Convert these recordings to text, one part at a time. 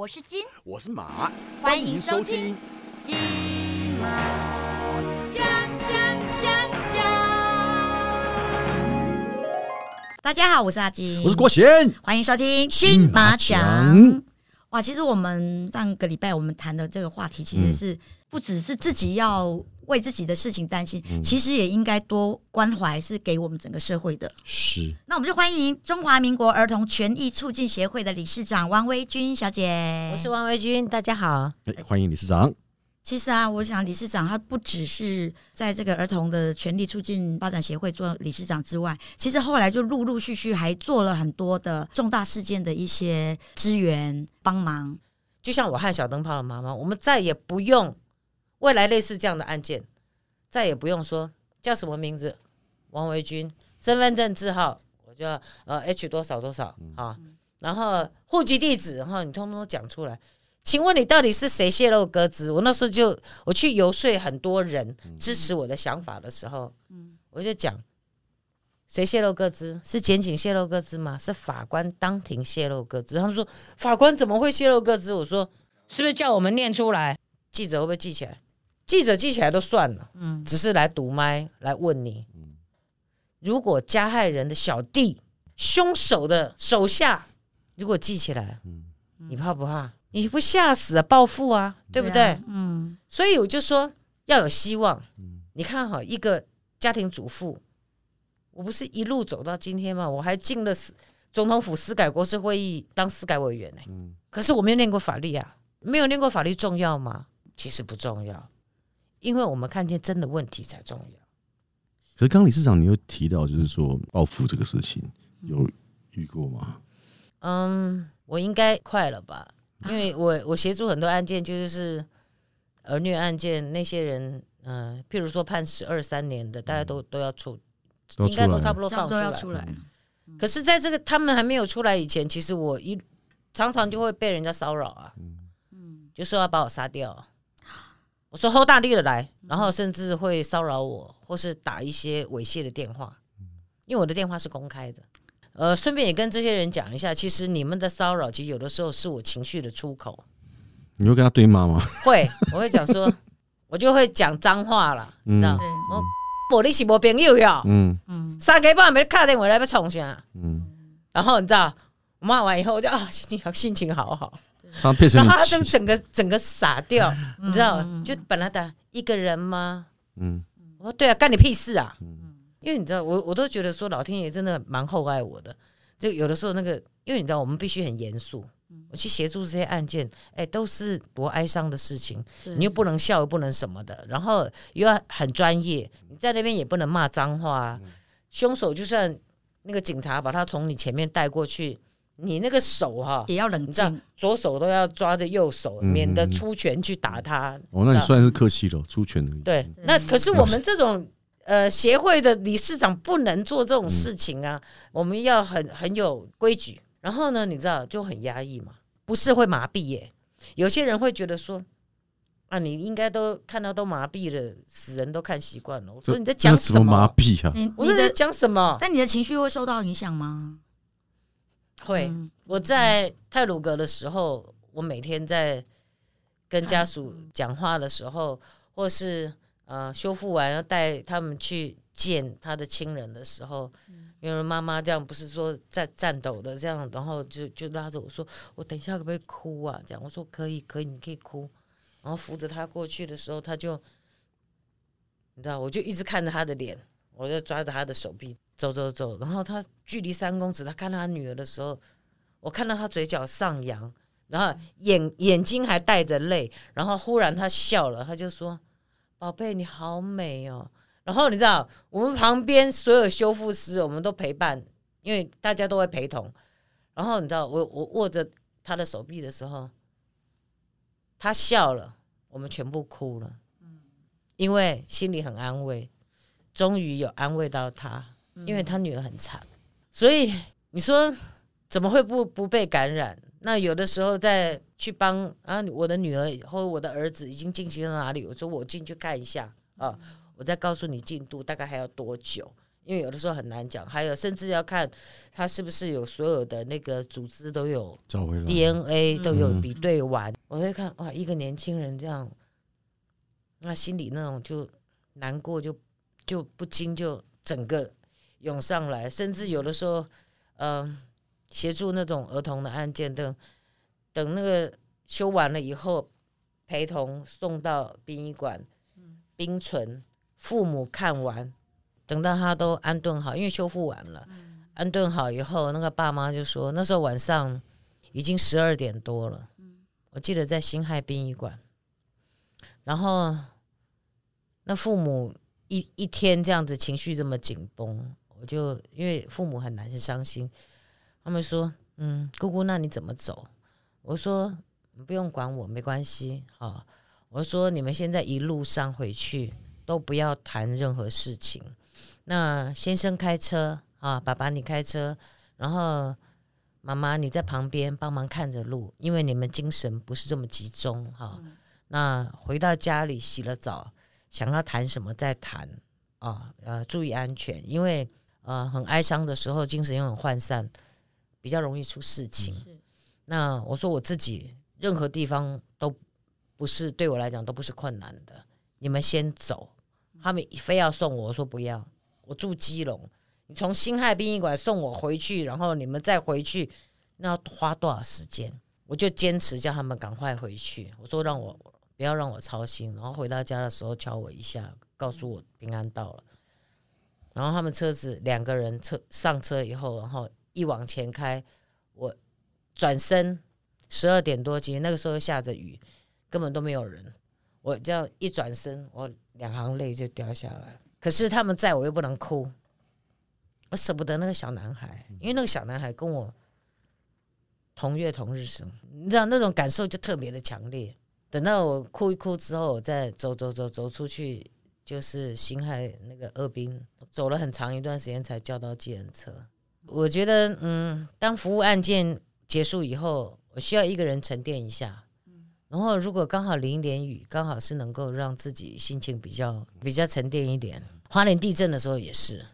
我是金，我是马，欢迎收听。金马。大家好，我是阿金，我是郭贤。欢迎收听金马奖。哇，其实我们上个礼拜我们谈的这个话题，其实是不只是自己要为自己的事情担心，其实也应该多关怀，是给我们整个社会的。是。那我们就欢迎中华民国儿童权益促进协会的理事长王维君小姐。我是王维君，大家好。哎，欢迎理事长。其实啊，我想理事长他不只是在这个儿童的权利促进发展协会做理事长之外，其实后来就陆陆续续还做了很多的重大事件的一些支援帮忙。就像我和小灯泡的妈妈，我们再也不用未来类似这样的案件，再也不用说叫什么名字，王维军，身份证字号，我就要呃 H 多少多少啊，然后户籍地址，然后你通通都讲出来。请问你到底是谁泄露歌资？我那时候就我去游说很多人支持我的想法的时候，我就讲谁泄露歌资？是检警泄露歌资吗？是法官当庭泄露歌资？他们说法官怎么会泄露歌资？我说是不是叫我们念出来？记者会不会记起来？记者记起来都算了，嗯，只是来堵麦来问你，如果加害人的小弟、凶手的手下，如果记起来，你怕不怕？你不吓死啊，报复啊，对不对？嗯，所以我就说要有希望。你看哈，一个家庭主妇，我不是一路走到今天吗？我还进了司总统府司改国事会议当司改委员呢。嗯，可是我没有念过法律啊，没有念过法律重要吗？其实不重要，因为我们看见真的问题才重要。可是刚理事长你又提到，就是说报复这个事情有遇过吗？嗯，我应该快了吧。因为我我协助很多案件，就是儿虐案件，那些人，嗯，譬如说判十二三年的，大家都都要出，应该都差不多放出来。可是，在这个他们还没有出来以前，其实我一常常就会被人家骚扰啊，嗯，就说要把我杀掉。我说 hold 大力的来，然后甚至会骚扰我，或是打一些猥亵的电话，因为我的电话是公开的。呃，顺便也跟这些人讲一下，其实你们的骚扰，其实有的时候是我情绪的出口。你会跟他对骂吗？会，我会讲说，我就会讲脏话了，知道我玻璃是无朋友呀，嗯嗯，三更半夜卡电话来要冲啥？嗯，然后你知道骂完以后，我就啊心情好，心情好好。他变成，然后他就整个整个傻掉，你知道？就本来的一个人吗？嗯，我说对啊，干你屁事啊！因为你知道，我我都觉得说老天爷真的蛮厚爱我的。就有的时候那个，因为你知道，我们必须很严肃。我去协助这些案件，哎，都是多哀伤的事情，你又不能笑，又不能什么的，然后又要很专业。你在那边也不能骂脏话。啊凶手就算那个警察把他从你前面带过去，你那个手哈也要冷静，左手都要抓着右手，免得出拳去打他。哦，那你算是客气了，出拳的。对，那可是我们这种。呃，协会的理事长不能做这种事情啊！我们要很很有规矩。然后呢，你知道就很压抑嘛，不是会麻痹耶？有些人会觉得说，啊，你应该都看到都麻痹了，死人都看习惯了。我说你在讲什么麻痹啊？我说在讲什么？但你的情绪会受到影响吗？会。我在泰鲁阁的时候，我每天在跟家属讲话的时候，或是。呃，修复完要带他们去见他的亲人的时候，因为妈妈这样不是说在颤抖的这样，然后就就拉着我说：“我等一下可不可以哭啊？”这样我说：“可以，可以，你可以哭。”然后扶着他过去的时候，他就你知道，我就一直看着他的脸，我就抓着他的手臂走走走。然后他距离三公尺，他看他女儿的时候，我看到他嘴角上扬，然后眼眼睛还带着泪，然后忽然他笑了，他就说。宝贝，你好美哦！然后你知道，我们旁边所有修复师，我们都陪伴，因为大家都会陪同。然后你知道，我我握着他的手臂的时候，他笑了，我们全部哭了。因为心里很安慰，终于有安慰到他，因为他女儿很惨，所以你说怎么会不不被感染？那有的时候在去帮啊，我的女儿或我的儿子已经进行到哪里？我说我进去看一下啊，我再告诉你进度大概还要多久？因为有的时候很难讲，还有甚至要看他是不是有所有的那个组织都有找回来 DNA 都有嗯比对完，我会看哇，一个年轻人这样，那心里那种就难过就就不禁就整个涌上来，甚至有的时候，嗯、协助那种儿童的案件，等等那个修完了以后，陪同送到殡仪馆冰存，父母看完，等到他都安顿好，因为修复完了，安顿好以后，那个爸妈就说，那时候晚上已经十二点多了，我记得在辛亥殡仪馆，然后那父母一一天这样子情绪这么紧绷，我就因为父母很难是伤心，他们说，嗯，姑姑，那你怎么走？我说你不用管我，没关系，好，我说你们现在一路上回去都不要谈任何事情。那先生开车啊，爸爸你开车，然后妈妈你在旁边帮忙看着路，因为你们精神不是这么集中哈、那回到家里洗了澡，想要谈什么再谈啊，呃，注意安全，因为呃很哀伤的时候，精神又很涣散，比较容易出事情。那我说我自己任何地方都不是对我来讲都不是困难的，你们先走。他们非要送我，我说不要，我住基隆，你从辛亥殡仪馆送我回去，然后你们再回去，那要花多少时间？我就坚持叫他们赶快回去。我说让我不要让我操心，然后回到家的时候敲我一下，告诉我平安到了。然后他们车子两个人车上车以后，然后一往前开，我转身十二点多，其实那个时候下着雨，根本都没有人。我这样一转身，我两行泪就掉下来。可是他们在我又不能哭，我舍不得那个小男孩，因为那个小男孩跟我同月同日生，你知道那种感受就特别的强烈。等到我哭一哭之后，我再走走走走出去，就是辛亥那个二兵，走了很长一段时间才叫到计程车。我觉得，嗯，当服务案件结束以后，我需要一个人沉淀一下。然后，如果刚好淋一点雨，刚好是能够让自己心情比较比较沉淀一点。花莲地震的时候也是，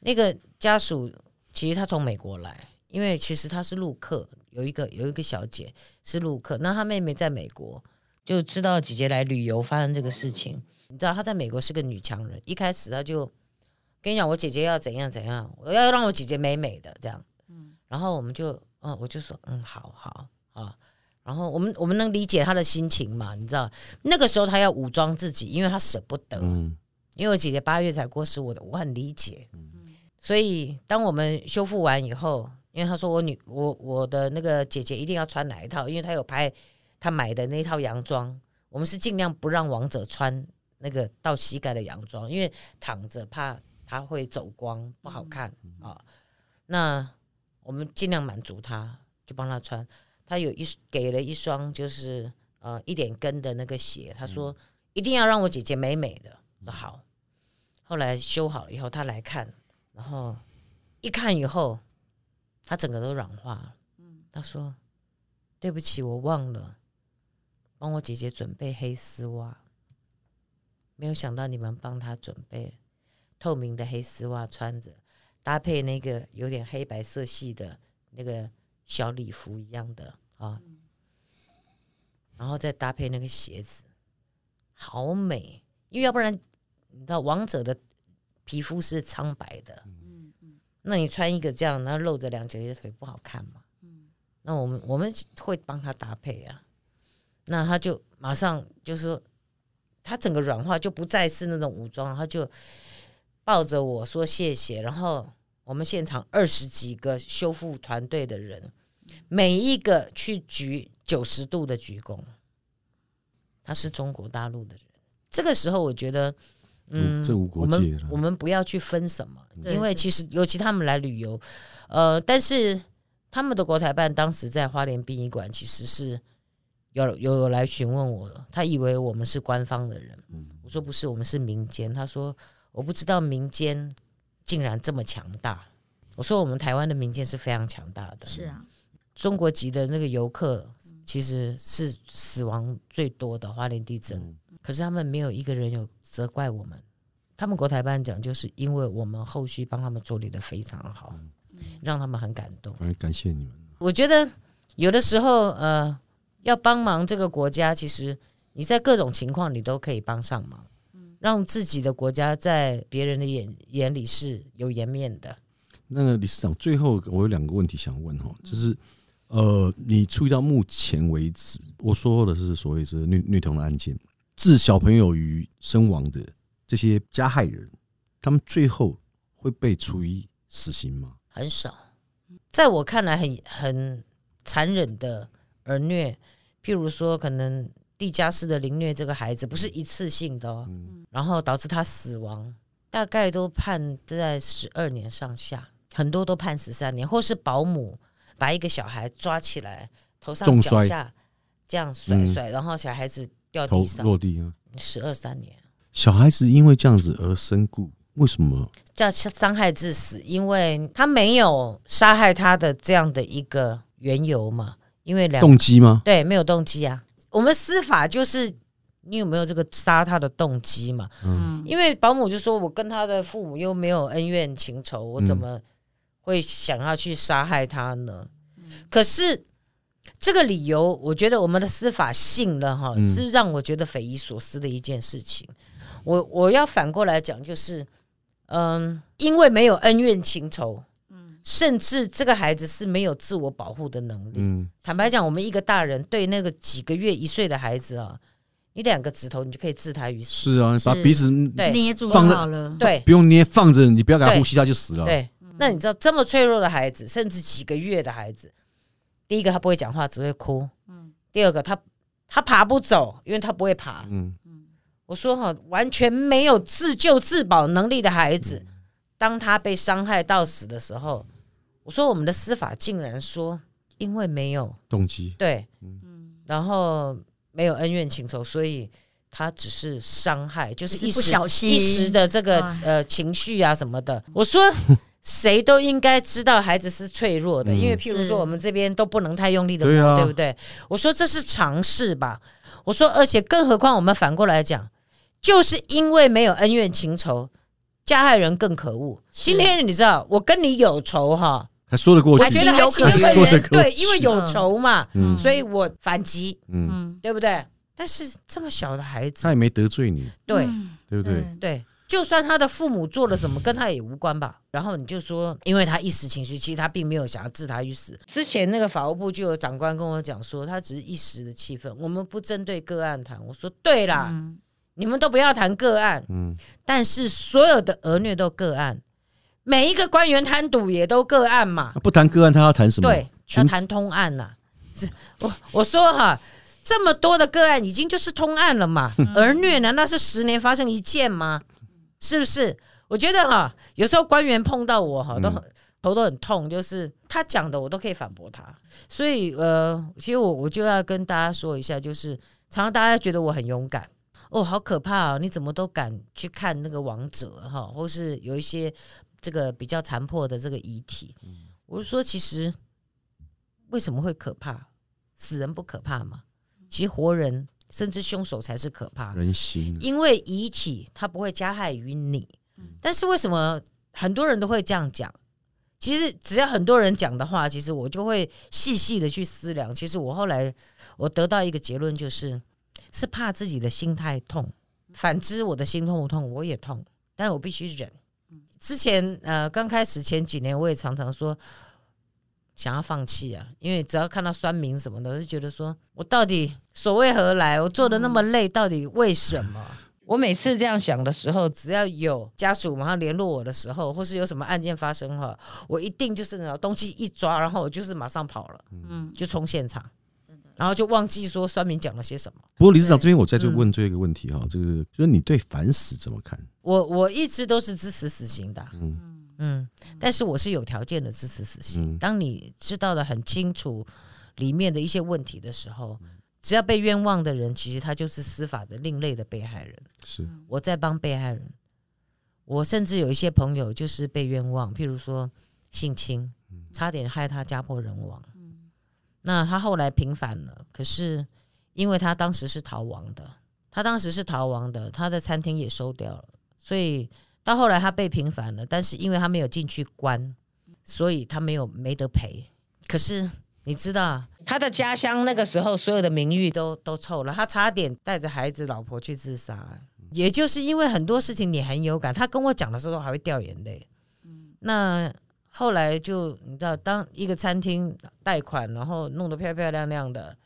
那个家属其实他从美国来，因为其实他是陆客，有一个有一个小姐是陆客，那他妹妹在美国，就知道姐姐来旅游发生这个事情。你知道她在美国是个女强人，一开始她就跟你讲，我姐姐要怎样怎样，我要让我姐姐美美的这样。嗯然后我们就，嗯，我就说，嗯，好好好。然后我们我们能理解她的心情嘛？你知道那个时候她要武装自己，因为她舍不得。嗯，因为我姐姐八月才过世，我的我很理解。嗯所以当我们修复完以后，因为她说我女我我的那个姐姐一定要穿哪一套，因为她有拍她买的那套洋装，我们是尽量不让王者穿那个到膝盖的洋装，因为躺着怕她会走光不好看啊、那我们尽量满足他，就帮他穿。他有一给了一双就是呃一点跟的那个鞋，他说一定要让我姐姐美美的。说好。后来修好了以后，他来看，然后一看以后，他整个都软化了。他说：“对不起，我忘了帮我姐姐准备黑丝袜，没有想到你们帮她准备透明的黑丝袜穿着，搭配那个有点黑白色系的那个小礼服一样的啊，然后再搭配那个鞋子，好美。因为要不然你知道王者的皮肤是苍白的，那你穿一个这样，然后露着两截腿不好看嘛？那我们我们会帮他搭配啊，那他就马上就是说，他整个软化就不再是那种武装，他就抱着我说谢谢，然后我们现场二十几个修复团队的人，每一个去举九十度的鞠躬，他是中国大陆的人。这个时候，我觉得，嗯，嗯这无国我界我们不要去分什么，因为其实尤其他们来旅游，呃，但是他们的国台办当时在花莲殡仪馆其实是有有有来询问我的，他以为我们是官方的人，我说不是，我们是民间。他说我不知道民间竟然这么强大。我说我们台湾的民间是非常强大的，是啊，中国籍的那个游客其实是死亡最多的花莲地震，可是他们没有一个人有责怪我们，他们国台办讲，就是因为我们后续帮他们处理的非常好，让他们很感动。反正感谢你们。我觉得有的时候，呃，要帮忙这个国家，其实你在各种情况你都可以帮上忙，让自己的国家在别人的眼眼里是有颜面的。那个理事长，最后我有两个问题想问哈，就是呃，你注意到目前为止，我说的是所谓是虐虐童的案件，致小朋友于身亡的这些加害人，他们最后会被处以死刑吗？很少，在我看来很很残忍的儿虐，譬如说可能地加斯的凌虐这个孩子，不是一次性的哦，然后导致他死亡，大概都判在十二年上下，很多都判十三年，或是保姆把一个小孩抓起来，头上脚下这样甩嗯甩，然后小孩子掉头地上，落地啊！十二三年。小孩子因为这样子而身故，为什么？叫伤害致死，因为他没有杀害他的这样的一个缘由嘛，因为两动机吗？对没有动机啊。我们司法就是你有没有这个杀他的动机嘛？嗯，因为保姆就说我跟他的父母又没有恩怨情仇，我怎么会想要去杀害他呢？可是这个理由，我觉得我们的司法信了哈，嗯是让我觉得匪夷所思的一件事情。我我要反过来讲，就是嗯，因为没有恩怨情仇，甚至这个孩子是没有自我保护的能力。嗯，坦白讲，我们一个大人对那个几个月一岁的孩子啊，你两个指头你就可以置他于死。是啊，把鼻子对捏住就放着好了。对不用捏，放着，你不要给他呼吸，他就死了。对，那你知道这么脆弱的孩子，甚至几个月的孩子，第一个他不会讲话，只会哭。嗯第二个他他爬不走，因为他不会爬。嗯，我说哈，完全没有自救自保能力的孩子，当他被伤害到死的时候，我说我们的司法竟然说，因为没有动机。对，然后没有恩怨情仇，所以他只是伤害，就是只是不一时小心一时的这个哎呃情绪啊什么的。我说。谁都应该知道孩子是脆弱的，嗯因为譬如说我们这边都不能太用力的摸，对啊对不对？我说这是常识吧。我说，而且更何况我们反过来讲，就是因为没有恩怨情仇，加害人更可恶。今天你知道，我跟你有仇哈，还说得过去。我还，觉得还情有可对，因为有仇嘛，嗯。所以我反击，嗯，嗯，对不对？但是这么小的孩子。他，也没得罪你，对。嗯。对不对？对，就算他的父母做了什么，跟他也无关吧。然后你就说，因为他一时情绪，其实他并没有想要置他于死。之前那个法务部就有长官跟我讲说，他只是一时的气愤，我们不针对个案谈。我说对啦，嗯。你们都不要谈个案，嗯，但是所有的儿虐都个案，每一个官员贪赌也都个案嘛。不谈个案，他要谈什么？对，要谈通案呐、是我我说哈，这么多的个案已经就是通案了嘛。儿虐难道是十年发生一件吗？是不是？我觉得哈，有时候官员碰到我哈，都很、头都很痛，就是他讲的我都可以反驳他。所以呃，其实我我就要跟大家说一下，就是常常大家觉得我很勇敢。哦，好可怕啊！你怎么都敢去看那个王者哈，或是有一些这个比较残破的这个遗体？我就说，其实为什么会可怕？死人不可怕吗？其实活人甚至凶手才是可怕，人心啊，因为遗体它不会加害于你。但是为什么很多人都会这样讲？其实只要很多人讲的话，其实我就会细细的去思量。其实我后来我得到一个结论，就是是怕自己的心太痛。反之，我的心痛不痛，我也痛，但是我必须忍。之前呃刚开始前几年，我也常常说想要放弃啊，因为只要看到酸民什么的，我就觉得说我到底所谓何来？我做的那么累，到底为什么？我每次这样想的时候，只要有家属马上联络我的时候，或是有什么案件发生哈，我一定就是那东西一抓，然后我就是马上跑了，嗯，就冲现场，然后就忘记说酸民讲了些什么。不过理事长这边我再嗯就问最后一个问题哈，这个就是你对反死怎么看？我我一直都是支持死刑的，嗯嗯，但是我是有条件的支持死刑。嗯当你知道的很清楚里面的一些问题的时候，只要被冤枉的人，其实他就是司法的另类的被害人。是我在帮被害人，我甚至有一些朋友就是被冤枉，譬如说性侵，差点害他家破人亡。那他后来平反了，可是因为他当时是逃亡的，他当时是逃亡的，他的餐厅也收掉了，所以到后来他被平反了，但是因为他没有进去关，所以他没有没得赔。可是你知道，他的家乡那个时候所有的名誉都都臭了，他差点带着孩子老婆去自杀。也就是因为很多事情你很有感，他跟我讲的时候还会掉眼泪。那后来就你知道，当一个餐厅贷款，然后弄得漂漂亮亮的，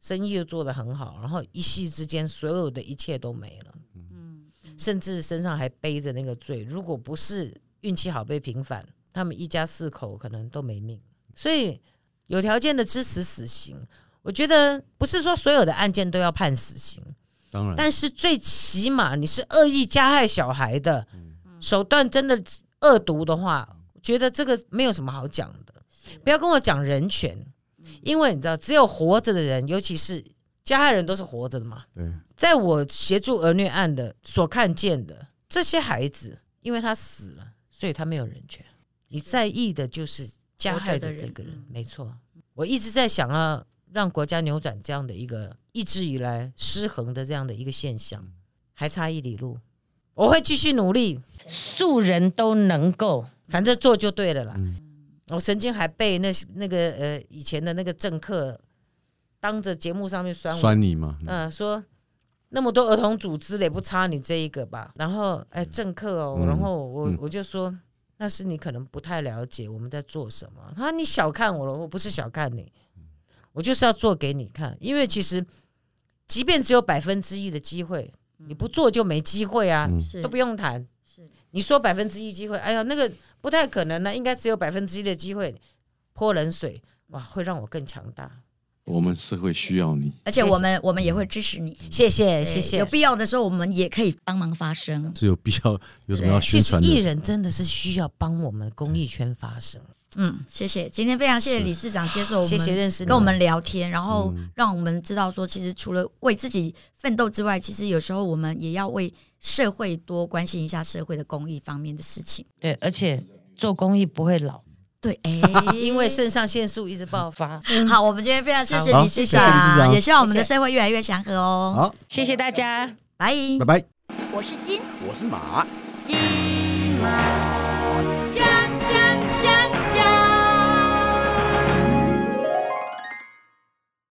生意又做得很好，然后一夕之间所有的一切都没了，嗯，甚至身上还背着那个罪。如果不是运气好被平反，他们一家四口可能都没命。所以有条件的支持死刑，我觉得不是说所有的案件都要判死刑，当然，但是最起码你是恶意加害小孩的，手段真的恶毒的话。觉得这个没有什么好讲的，不要跟我讲人权，因为你知道，只有活着的人，尤其是加害人，都是活着的嘛。对，在我协助儿虐案的所看见的这些孩子，因为他死了，所以他没有人权。你在意的就是加害的这个人，没错。我一直在想要让国家扭转这样的一个一直以来失衡的这样的一个现象，还差一里路。我会继续努力，素人都能够。反正做就对了啦。我曾经还被那那个呃以前的那个政客当着节目上面酸酸你吗？嗯，说那么多儿童组织也不差你这一个吧。然后哎，政客哦，然后我我就说那是你可能不太了解我们在做什么。他说你小看我了，我不是小看你，我就是要做给你看。因为其实即便只有百分之一的机会，你不做就没机会啊，都不用谈。是你说百分之一机会，哎呀那个。不太可能呢，应该只有百分之一的机会泼冷水，哇，会让我更强大。我们是会需要你，而且我们我们也会支持你。谢谢谢谢，有必要的时候我们也可以帮忙发声。只有必要有什么要宣传的？艺人真的是需要帮我们公益圈发声。嗯，谢谢，今天非常谢谢理事长接受我们，谢谢认识跟我们聊天，然后让我们知道说，其实除了为自己奋斗之外，其实有时候我们也要为社会多关心一下社会的公益方面的事情。对，而且做公益不会老。对，哎，因为肾上腺素一直爆发。好，我们今天非常谢谢理事长，也希望我们的社会越来越祥和哦。好，谢谢大家，拜拜拜。我是金，我是马，金。